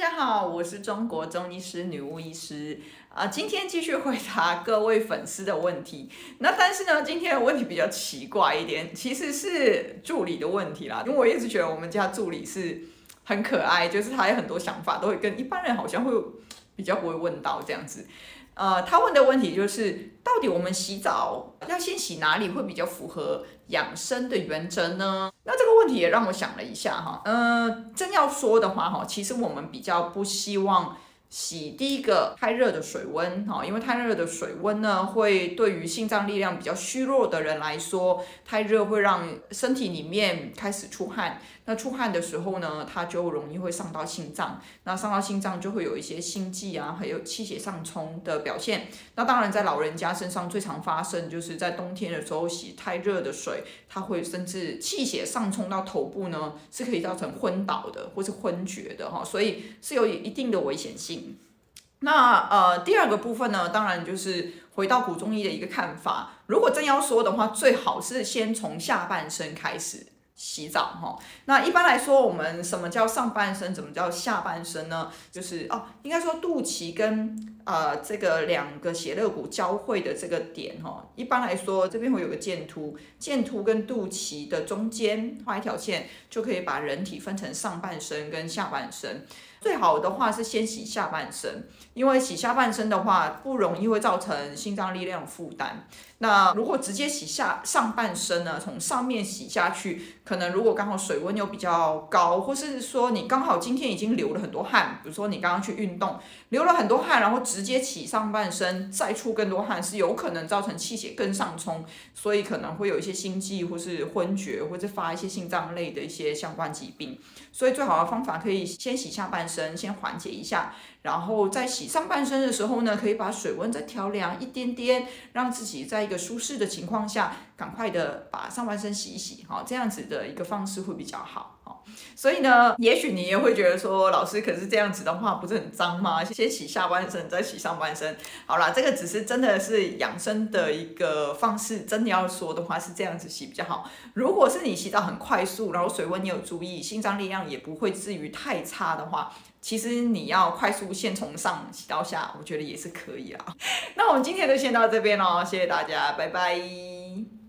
大家好，我是中国中医师女巫医师啊，今天继续回答各位粉丝的问题。那但是呢，今天的问题比较奇怪一点，其实是助理的问题啦。因为我一直觉得我们家助理是很可爱，就是他有很多想法，都会跟一般人好像会比较不会问到这样子。呃，他问的问题就是，到底我们洗澡要先洗哪里会比较符合养生的原则呢？那这个问题也让我想了一下哈，呃，真要说的话哈，其实我们比较不希望。洗第一个太热的水温哈，因为太热的水温呢，会对于心脏力量比较虚弱的人来说，太热会让身体里面开始出汗。那出汗的时候呢，它就容易会伤到心脏。那伤到心脏就会有一些心悸啊，还有气血上冲的表现。那当然，在老人家身上最常发生，就是在冬天的时候洗太热的水，它会甚至气血上冲到头部呢，是可以造成昏倒的或是昏厥的哈，所以是有一定的危险性。那呃，第二个部分呢，当然就是回到古中医的一个看法。如果真要说的话，最好是先从下半身开始洗澡哈。那一般来说，我们什么叫上半身，怎么叫下半身呢？就是哦，应该说肚脐跟呃这个两个血肋骨交汇的这个点哈。一般来说，这边会有个剑突，剑突跟肚脐的中间画一条线，就可以把人体分成上半身跟下半身。最好的话是先洗下半身，因为洗下半身的话不容易会造成心脏力量负担。那如果直接洗下上半身呢，从上面洗下去，可能如果刚好水温又比较高，或是说你刚好今天已经流了很多汗，比如说你刚刚去运动流了很多汗，然后直直接洗上半身再出更多汗，是有可能造成气血更上冲，所以可能会有一些心悸或是昏厥，或者发一些心脏类的一些相关疾病。所以最好的方法可以先洗下半身。先缓解一下，然后在洗上半身的时候呢，可以把水温再调凉一点点，让自己在一个舒适的情况下，赶快的把上半身洗一洗，哈，这样子的一个方式会比较好，所以呢，也许你也会觉得说，老师可是这样子的话，不是很脏吗？先洗下半身，再洗上半身。好啦，这个只是真的是养生的一个方式，真的要说的话是这样子洗比较好。如果是你洗澡很快速，然后水温你有注意，心脏力量也不会至于太差的话。其实你要快速先从上洗到下，我觉得也是可以啦。那我们今天就先到这边喽，谢谢大家，拜拜。